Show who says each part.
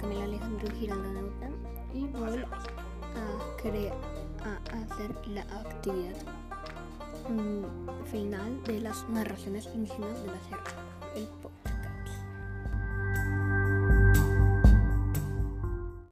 Speaker 1: Pedro Giraldo Neuta y voy a, crear, a hacer la actividad mm, final de las narraciones indígenas de la sierra.